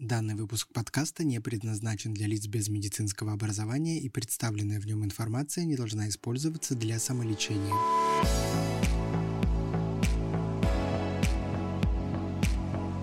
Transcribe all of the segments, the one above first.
Данный выпуск подкаста не предназначен для лиц без медицинского образования и представленная в нем информация не должна использоваться для самолечения.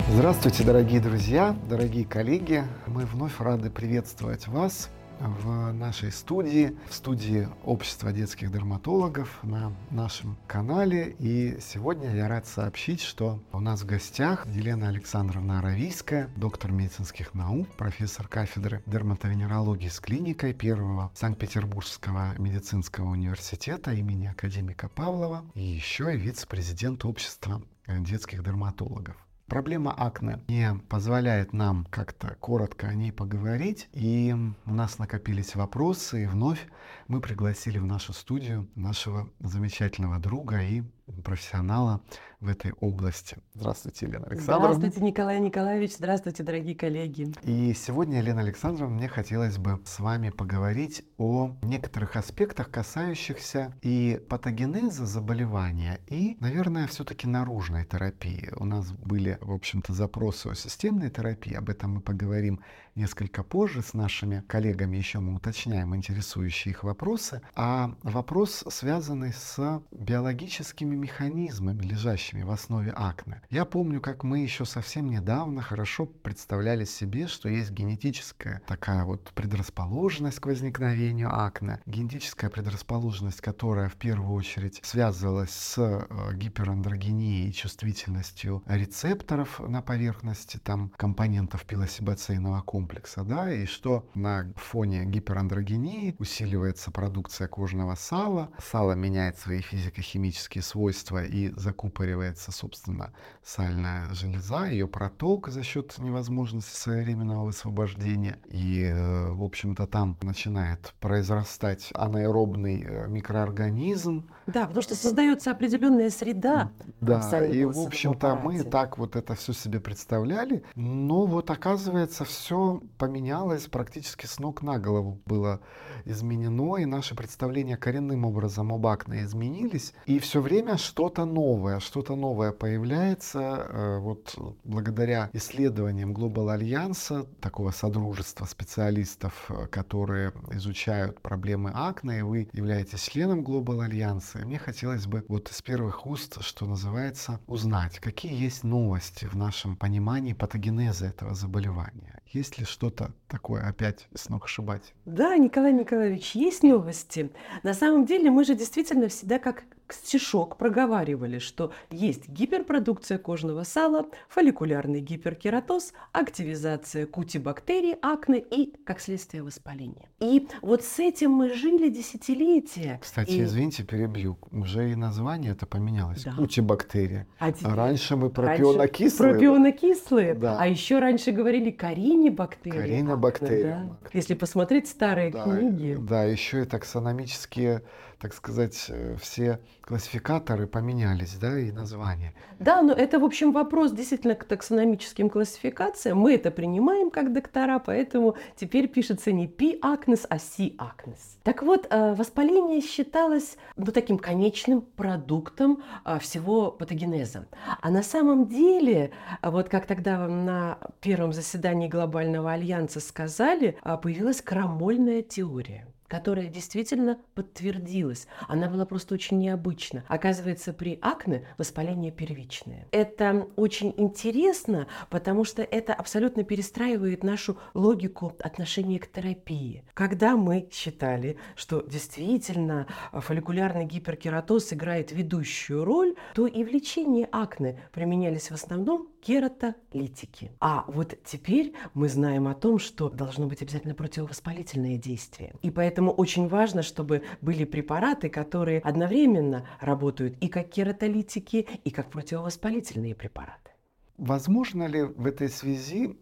Здравствуйте, дорогие друзья, дорогие коллеги. Мы вновь рады приветствовать вас в нашей студии, в студии Общества детских дерматологов на нашем канале. И сегодня я рад сообщить, что у нас в гостях Елена Александровна Аравийская, доктор медицинских наук, профессор кафедры дерматовенерологии с клиникой первого Санкт-Петербургского медицинского университета имени академика Павлова и еще и вице-президент Общества детских дерматологов. Проблема акне не позволяет нам как-то коротко о ней поговорить, и у нас накопились вопросы, и вновь мы пригласили в нашу студию нашего замечательного друга и профессионала в этой области. Здравствуйте, Елена Александровна. Здравствуйте, Николай Николаевич. Здравствуйте, дорогие коллеги. И сегодня, Елена Александровна, мне хотелось бы с вами поговорить о некоторых аспектах, касающихся и патогенеза заболевания, и, наверное, все-таки наружной терапии. У нас были, в общем-то, запросы о системной терапии, об этом мы поговорим несколько позже с нашими коллегами, еще мы уточняем интересующие их вопросы, а вопрос, связанный с биологическими механизмами, лежащими в основе акне. Я помню, как мы еще совсем недавно хорошо представляли себе, что есть генетическая такая вот предрасположенность к возникновению акне, генетическая предрасположенность, которая в первую очередь связывалась с э, гиперандрогенией и чувствительностью рецепторов на поверхности там компонентов пилосибацейного комплекса, да, и что на фоне гиперандрогении усиливается продукция кожного сала, сало меняет свои физико-химические свойства и закупоривается, собственно, сальная железа, ее проток за счет невозможности своевременного высвобождения. И, э, в общем-то, там начинает произрастать анаэробный э, микроорганизм. Да, потому что создается определенная среда. Да, и, в общем-то, мы так вот это все себе представляли, но вот оказывается, все поменялось практически с ног на голову. Было изменено, и наши представления коренным образом об акне изменились, и все время что-то новое, что-то новое появляется, э, вот благодаря исследованиям Global Альянса, такого содружества специалистов, э, которые изучают проблемы акне, и вы являетесь членом Global Альянса, и мне хотелось бы вот из первых уст, что называется, узнать, какие есть новости в нашем понимании патогенеза этого заболевания. Есть ли что-то такое опять сногсшибать? Да, Николай Николаевич, есть новости. На самом деле мы же действительно всегда как стишок проговаривали, что есть гиперпродукция кожного сала, фолликулярный гиперкератоз, активизация кутибактерий, акне и, как следствие, воспаление. И вот с этим мы жили десятилетия. Кстати, и... извините, перебью. Уже и название это поменялось. Да. Кутибактерия. А, теперь... раньше мы про пионокислые. Про пионокислые. Да. А еще раньше говорили коринебактерии. Коринобактерия. Да. Если посмотреть старые да, книги. Да, еще и таксономические так сказать, э, все классификаторы поменялись, да, и названия. Да, но это, в общем, вопрос действительно к таксономическим классификациям. Мы это принимаем как доктора, поэтому теперь пишется не P. acnes, а C. acnes. Так вот, э, воспаление считалось ну, таким конечным продуктом э, всего патогенеза. А на самом деле, вот как тогда на первом заседании Глобального альянса сказали, появилась крамольная теория которая действительно подтвердилась. Она была просто очень необычна. Оказывается, при акне воспаление первичное. Это очень интересно, потому что это абсолютно перестраивает нашу логику отношения к терапии. Когда мы считали, что действительно фолликулярный гиперкератоз играет ведущую роль, то и в лечении акне применялись в основном кератолитики. А вот теперь мы знаем о том, что должно быть обязательно противовоспалительное действие. И поэтому очень важно, чтобы были препараты, которые одновременно работают и как кератолитики, и как противовоспалительные препараты. Возможно ли в этой связи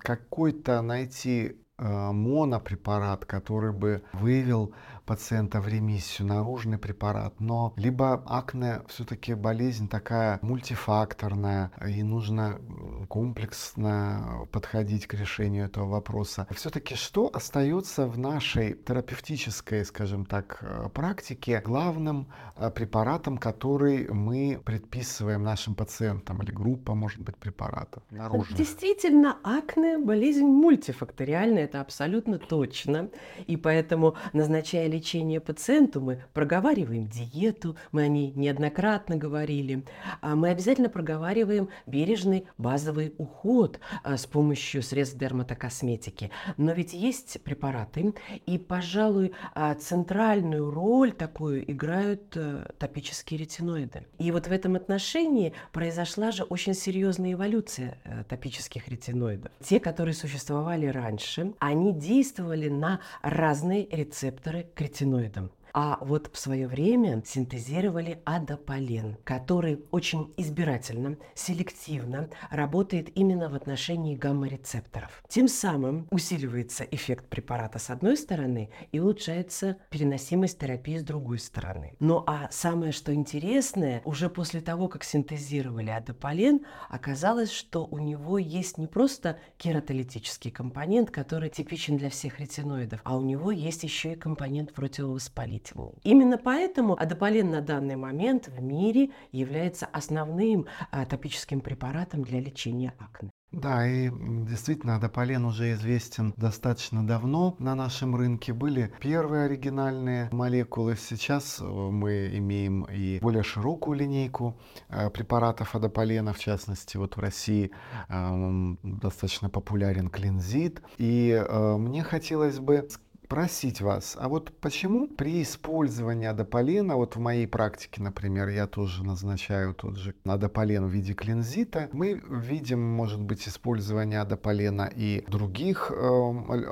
какой-то найти э, монопрепарат, который бы выявил пациента в ремиссию, наружный препарат, но либо акне все-таки болезнь такая мультифакторная, и нужно комплексно подходить к решению этого вопроса. Все-таки что остается в нашей терапевтической, скажем так, э, практике главным э, препаратом, который мы предписываем нашим пациентам, или группа, может быть, препаратов наружных? Действительно, акне – болезнь мультифакториальная, это абсолютно точно. И поэтому, назначая лечение пациенту, мы проговариваем диету, мы о ней неоднократно говорили, а мы обязательно проговариваем бережный базовый уход а, с помощью средств дерматокосметики. Но ведь есть препараты, и, пожалуй, а, центральную роль такую играют э, топические ретиноиды. И вот в этом отношении произошла же очень серьезная эволюция э, топических ретиноидов. Те, которые существовали раньше, они действовали на разные рецепторы к ретиноидам. А вот в свое время синтезировали адополен, который очень избирательно, селективно работает именно в отношении гамма-рецепторов. Тем самым усиливается эффект препарата с одной стороны и улучшается переносимость терапии с другой стороны. Ну а самое, что интересное, уже после того, как синтезировали адополен, оказалось, что у него есть не просто кератолитический компонент, который типичен для всех ретиноидов, а у него есть еще и компонент противовоспалительный положительный. Именно поэтому адополен на данный момент в мире является основным а, топическим препаратом для лечения акне. Да, и действительно, адополен уже известен достаточно давно на нашем рынке. Были первые оригинальные молекулы. Сейчас э, мы имеем и более широкую линейку э, препаратов адополена, в частности, вот в России э, достаточно популярен клинзит. И мне хотелось бы спросить вас, а вот почему при использовании адополена, вот в моей практике, например, я тоже назначаю тот же адополен в виде клинзита, мы видим, может быть, использование адополена и других э,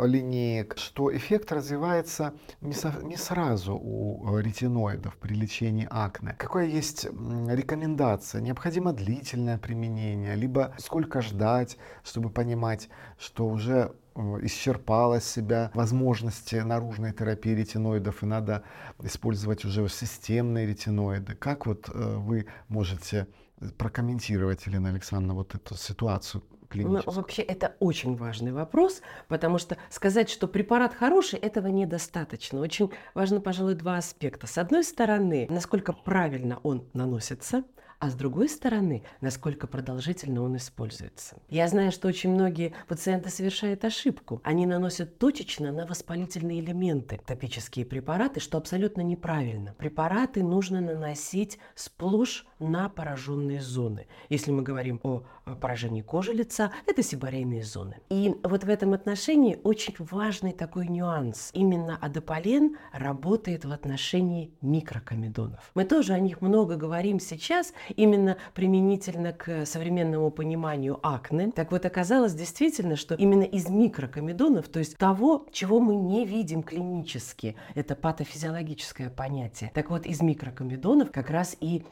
линеек, что эффект развивается не, со, не сразу у ретиноидов при лечении акне. Какая есть рекомендация? Необходимо длительное применение, либо сколько ждать, чтобы понимать, что уже исчерпала себя возможности наружной терапии ретиноидов, и надо использовать уже системные ретиноиды. Как вот э, вы можете прокомментировать, Елена Александровна, вот эту ситуацию? Ну, вообще это очень важный вопрос, потому что сказать, что препарат хороший, этого недостаточно. Очень важно, пожалуй, два аспекта. С одной стороны, насколько правильно он наносится, а с другой стороны, насколько продолжительно он используется. Я знаю, что очень многие пациенты совершают ошибку. Они наносят точечно на воспалительные элементы топические препараты, что абсолютно неправильно. Препараты нужно наносить сплошь на пораженные зоны. Если мы говорим о поражении кожи лица, это сибарейные зоны. И вот в этом отношении очень важный такой нюанс. Именно адополен работает в отношении микрокомедонов. Мы тоже о них много говорим сейчас, именно применительно к современному пониманию акне. Так вот, оказалось действительно, что именно из микрокомедонов, то есть того, чего мы не видим клинически, это патофизиологическое понятие, так вот, из микрокомедонов как раз и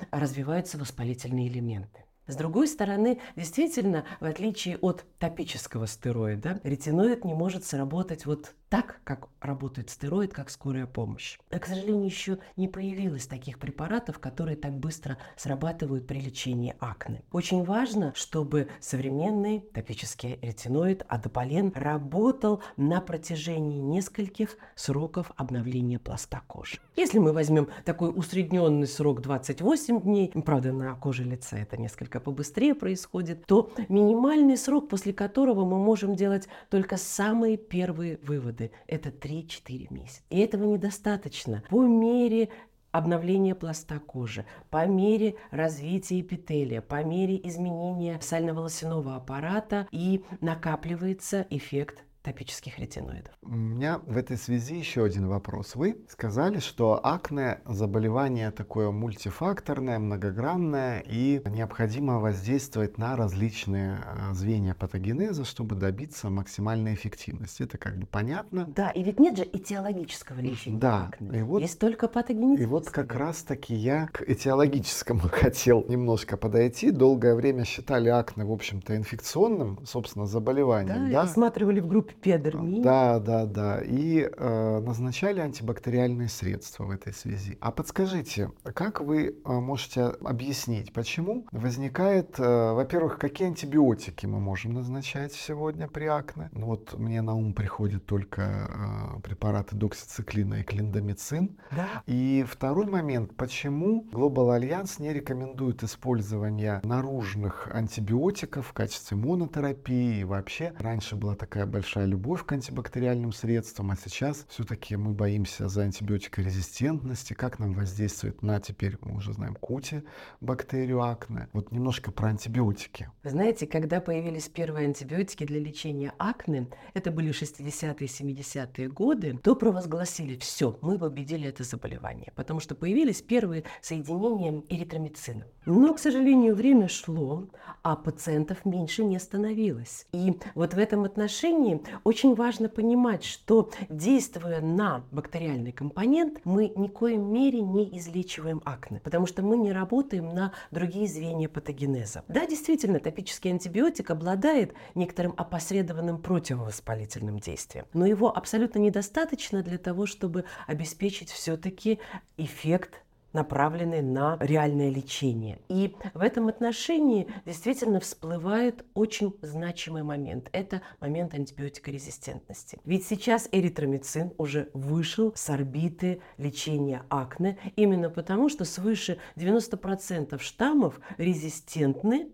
развиваются воспалительные элементы. С другой стороны, действительно, в отличие от топического стероида, ретиноид не может сработать вот так, как работает стероид, как скорая помощь. А, к сожалению, еще не появилось таких препаратов, которые так быстро срабатывают при лечении акне. Очень важно, чтобы современный топический ретиноид адополен работал на протяжении нескольких сроков обновления пласта кожи. Если мы возьмем такой усредненный срок 28 дней, правда, на коже лица это несколько побыстрее происходит, то минимальный срок, после которого мы можем делать только самые первые выводы это 3-4 месяца. И этого недостаточно. По мере обновления пласта кожи, по мере развития эпителия, по мере изменения сально-волосяного аппарата и накапливается эффект топических ретиноидов. У меня в этой связи еще один вопрос. Вы сказали, что акне заболевание такое мультифакторное, многогранное и необходимо воздействовать на различные э, звенья патогенеза, чтобы добиться максимальной эффективности. Это как бы понятно. Да, и ведь нет же этиологического лечения да, акне. И вот, Есть только патогенетическое. И вот как раз таки я к этиологическому хотел немножко подойти. Долгое время считали акне, в общем-то, инфекционным, собственно, заболеванием. Да, да? рассматривали в группе Пиодермия. Да, да, да. И э, назначали антибактериальные средства в этой связи. А подскажите, как вы э, можете объяснить, почему возникает, э, во-первых, какие антибиотики мы можем назначать сегодня при акне? Ну вот мне на ум приходят только э, препараты доксициклина и клиндамицин. Да. И второй момент, почему Global Alliance не рекомендует использование наружных антибиотиков в качестве монотерапии и вообще. Раньше была такая большая любовь к антибактериальным средствам, а сейчас все-таки мы боимся за антибиотикорезистентности, как нам воздействует на, теперь мы уже знаем, кути бактерию акне. Вот немножко про антибиотики. Вы знаете, когда появились первые антибиотики для лечения акне, это были 60-е, 70-е годы, то провозгласили, все, мы победили это заболевание, потому что появились первые соединения эритромицина. Но, к сожалению, время шло, а пациентов меньше не становилось. И вот в этом отношении очень важно понимать, что действуя на бактериальный компонент, мы ни в коем мере не излечиваем акне, потому что мы не работаем на другие звенья патогенеза. Да, действительно, топический антибиотик обладает некоторым опосредованным противовоспалительным действием, но его абсолютно недостаточно для того, чтобы обеспечить все-таки эффект направленный на реальное лечение. И в этом отношении действительно всплывает очень значимый момент. Это момент антибиотикорезистентности. Ведь сейчас эритромицин уже вышел с орбиты лечения акне, именно потому, что свыше 90% штаммов резистентны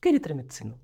к эритромицину.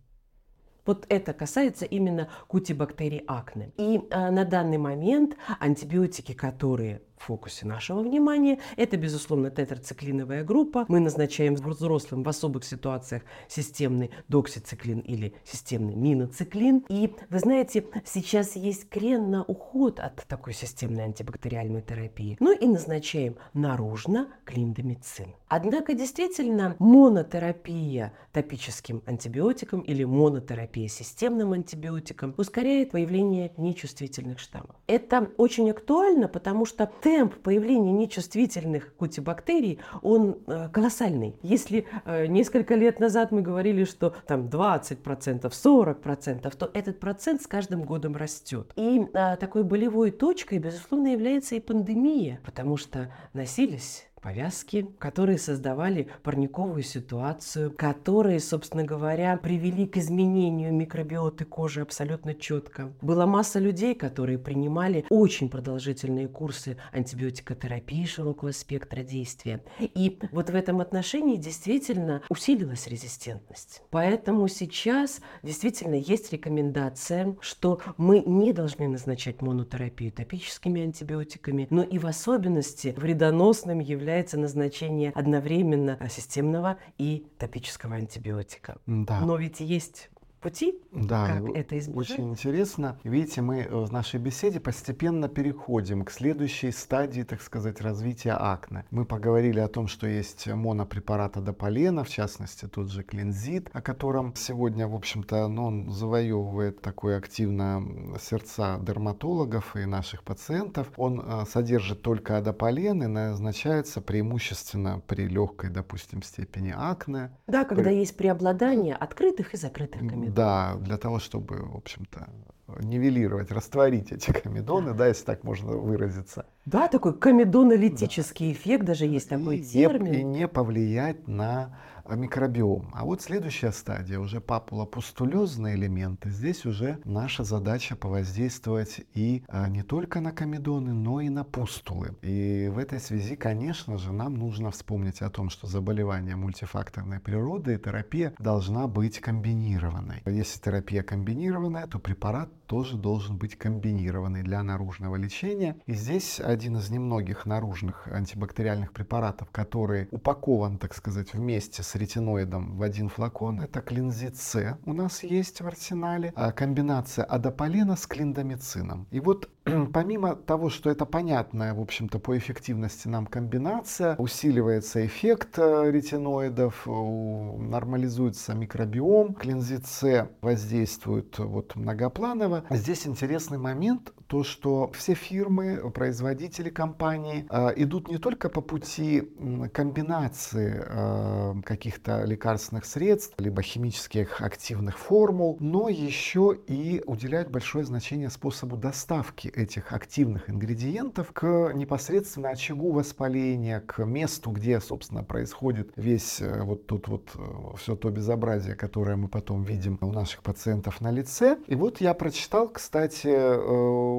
Вот это касается именно кутибактерий акне. И э, на данный момент антибиотики, которые в фокусе нашего внимания. Это, безусловно, тетрациклиновая группа. Мы назначаем взрослым в особых ситуациях системный доксициклин или системный миноциклин. И, вы знаете, сейчас есть крен на уход от такой системной антибактериальной терапии. Ну и назначаем наружно клиндомицин. Однако, действительно, монотерапия топическим антибиотиком или монотерапия системным антибиотиком ускоряет появление нечувствительных штаммов. Это очень актуально, потому что темп появления нечувствительных кутибактерий, он э, колоссальный. Если э, несколько лет назад мы говорили, что там 20%, 40%, то этот процент с каждым годом растет. И э, такой болевой точкой, безусловно, является и пандемия, потому что носились повязки, которые создавали парниковую ситуацию, которые, собственно говоря, привели к изменению микробиоты кожи абсолютно четко. Была масса людей, которые принимали очень продолжительные курсы антибиотикотерапии широкого спектра действия. И вот в этом отношении действительно усилилась резистентность. Поэтому сейчас действительно есть рекомендация, что мы не должны назначать монотерапию топическими антибиотиками, но и в особенности вредоносным является является назначение одновременно системного и топического антибиотика. Да. Но ведь есть пути, да, как это избежать. Очень интересно. Видите, мы э, в нашей беседе постепенно переходим к следующей стадии, так сказать, развития акне. Мы поговорили о том, что есть монопрепарат адополена, в частности, тот же клинзит, о котором сегодня, в общем-то, ну, он завоевывает такое активно сердца дерматологов и наших пациентов. Он э, содержит только адополен и назначается преимущественно при легкой, допустим, степени акне. Да, когда при... есть преобладание открытых и закрытых комедонов. Да, для того, чтобы, в общем-то, нивелировать, растворить эти комедоны, да, если так можно выразиться. Да, такой комедонолитический да. эффект, даже есть такой и термин. Не, и не повлиять на микробиом. А вот следующая стадия, уже папулопустулезные элементы. Здесь уже наша задача повоздействовать и а, не только на комедоны, но и на пустулы. И в этой связи, конечно же, нам нужно вспомнить о том, что заболевание мультифакторной природы и терапия должна быть комбинированной. Если терапия комбинированная, то препарат тоже должен быть комбинированный для наружного лечения. И здесь один из немногих наружных антибактериальных препаратов, который упакован, так сказать, вместе с ретиноидом в один флакон, это клинзит у нас есть в арсенале, а комбинация адополена с клиндомицином. И вот помимо того, что это понятная, в общем-то, по эффективности нам комбинация, усиливается эффект э, ретиноидов, нормализуется микробиом, клинзит С воздействует вот многопланово. Здесь интересный момент, то, что все фирмы, производители компании э, идут не только по пути комбинации э, каких-то лекарственных средств, либо химических активных формул, но еще и уделяют большое значение способу доставки этих активных ингредиентов к непосредственно очагу воспаления, к месту, где, собственно, происходит весь э, вот тут вот все то безобразие, которое мы потом видим у наших пациентов на лице. И вот я прочитал, кстати,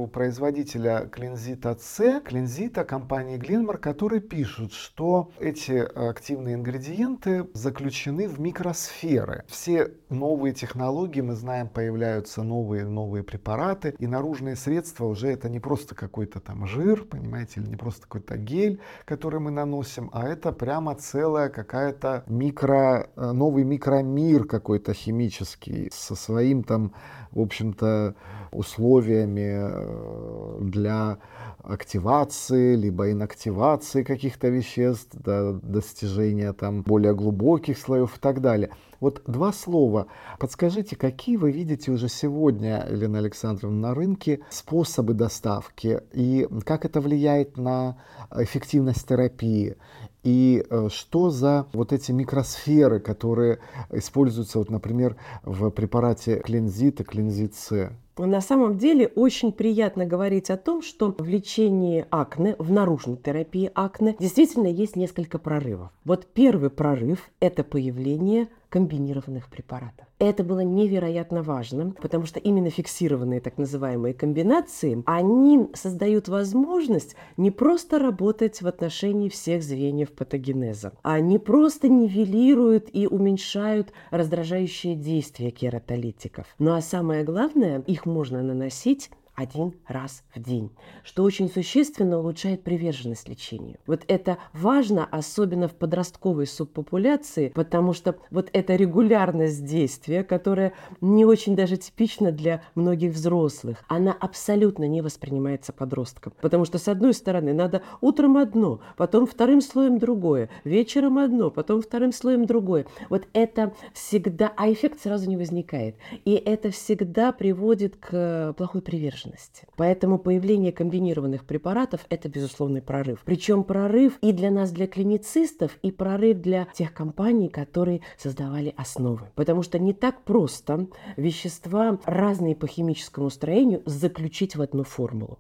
производителя клинзита С, клинзита компании Glenmar, которые пишут, что эти активные ингредиенты заключены в микросферы. Все новые технологии, мы знаем, появляются новые новые препараты, и наружные средства уже это не просто какой-то там жир, понимаете, или не просто какой-то гель, который мы наносим, а это прямо целая какая-то микро, э, новый микромир какой-то химический со своим там, в общем-то, условиями э, для активации, либо инактивации каких-то веществ, до достижения там более глубоких слоев и так далее. Вот два слова. Подскажите, какие вы видите уже сегодня, Елена Александровна, на рынке способы доставки и как это влияет на эффективность терапии? И э, что за вот эти микросферы, которые используются, вот, например, в препарате клинзита, клинзит С? На самом деле очень приятно говорить о том, что в лечении акне, в наружной терапии акне, действительно есть несколько прорывов. Вот первый прорыв – это появление комбинированных препаратов. Это было невероятно важно, потому что именно фиксированные так называемые комбинации, они создают возможность не просто работать в отношении всех звеньев патогенеза, а не просто нивелируют и уменьшают раздражающее действие кератолитиков. Ну а самое главное, их можно наносить один раз в день, что очень существенно улучшает приверженность лечению. Вот это важно, особенно в подростковой субпопуляции, потому что вот эта регулярность действия, которая не очень даже типична для многих взрослых, она абсолютно не воспринимается подростком. Потому что, с одной стороны, надо утром одно, потом вторым слоем другое, вечером одно, потом вторым слоем другое. Вот это всегда, а эффект сразу не возникает. И это всегда приводит к плохой приверженности приверженности. Поэтому появление комбинированных препаратов – это безусловный прорыв. Причем прорыв и для нас, для клиницистов, и прорыв для тех компаний, которые создавали основы. Потому что не так просто вещества, разные по химическому строению, заключить в одну формулу.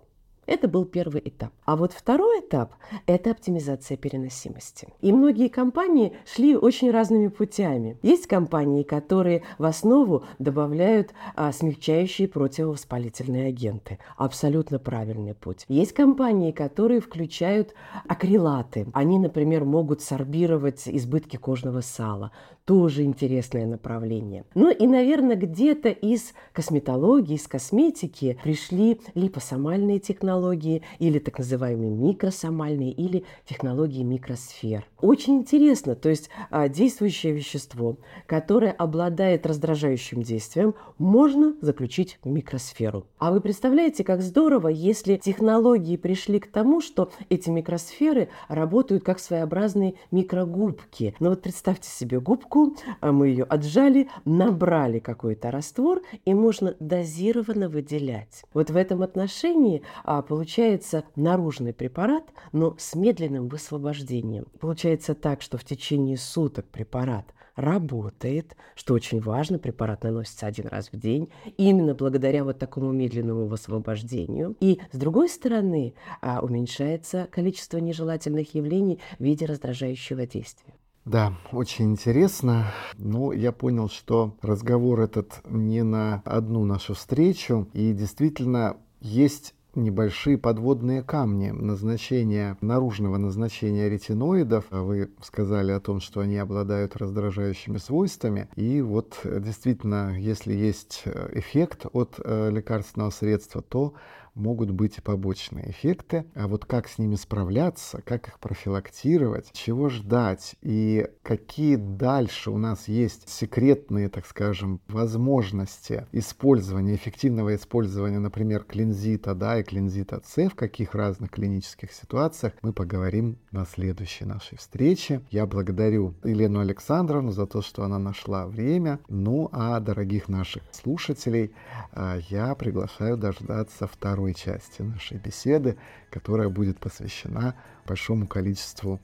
Это был первый этап. А вот второй этап – это оптимизация переносимости. И многие компании шли очень разными путями. Есть компании, которые в основу добавляют а, смягчающие противовоспалительные агенты. Абсолютно правильный путь. Есть компании, которые включают акрилаты. Они, например, могут сорбировать избытки кожного сала тоже интересное направление. Ну и, наверное, где-то из косметологии, из косметики пришли липосомальные технологии или так называемые микросомальные или технологии микросфер. Очень интересно, то есть а, действующее вещество, которое обладает раздражающим действием, можно заключить в микросферу. А вы представляете, как здорово, если технологии пришли к тому, что эти микросферы работают как своеобразные микрогубки. Ну вот представьте себе губку, губку, а мы ее отжали, набрали какой-то раствор, и можно дозированно выделять. Вот в этом отношении а, получается наружный препарат, но с медленным высвобождением. Получается так, что в течение суток препарат работает, что очень важно, препарат наносится один раз в день, именно благодаря вот такому медленному высвобождению. И с другой стороны, а, уменьшается количество нежелательных явлений в виде раздражающего действия. Да, очень интересно. Ну, я понял, что разговор этот не на одну нашу встречу. И действительно есть небольшие подводные камни назначения, наружного назначения ретиноидов. Вы сказали о том, что они обладают раздражающими свойствами. И вот действительно, если есть эффект от э, лекарственного средства, то могут быть побочные эффекты. А вот как с ними справляться, как их профилактировать, чего ждать и какие дальше у нас есть секретные, так скажем, возможности использования, эффективного использования, например, клинзита, да, и клинзита С в каких разных клинических ситуациях, мы поговорим на следующей нашей встрече. Я благодарю Елену Александровну за то, что она нашла время. Ну а дорогих наших слушателей а, я приглашаю дождаться второго второй части нашей беседы, которая будет посвящена большому количеству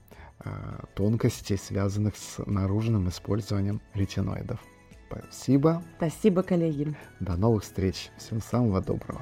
э, тонкостей, связанных с наружным использованием ретиноидов. Спасибо. Спасибо, коллеги. До новых встреч. Всего самого доброго.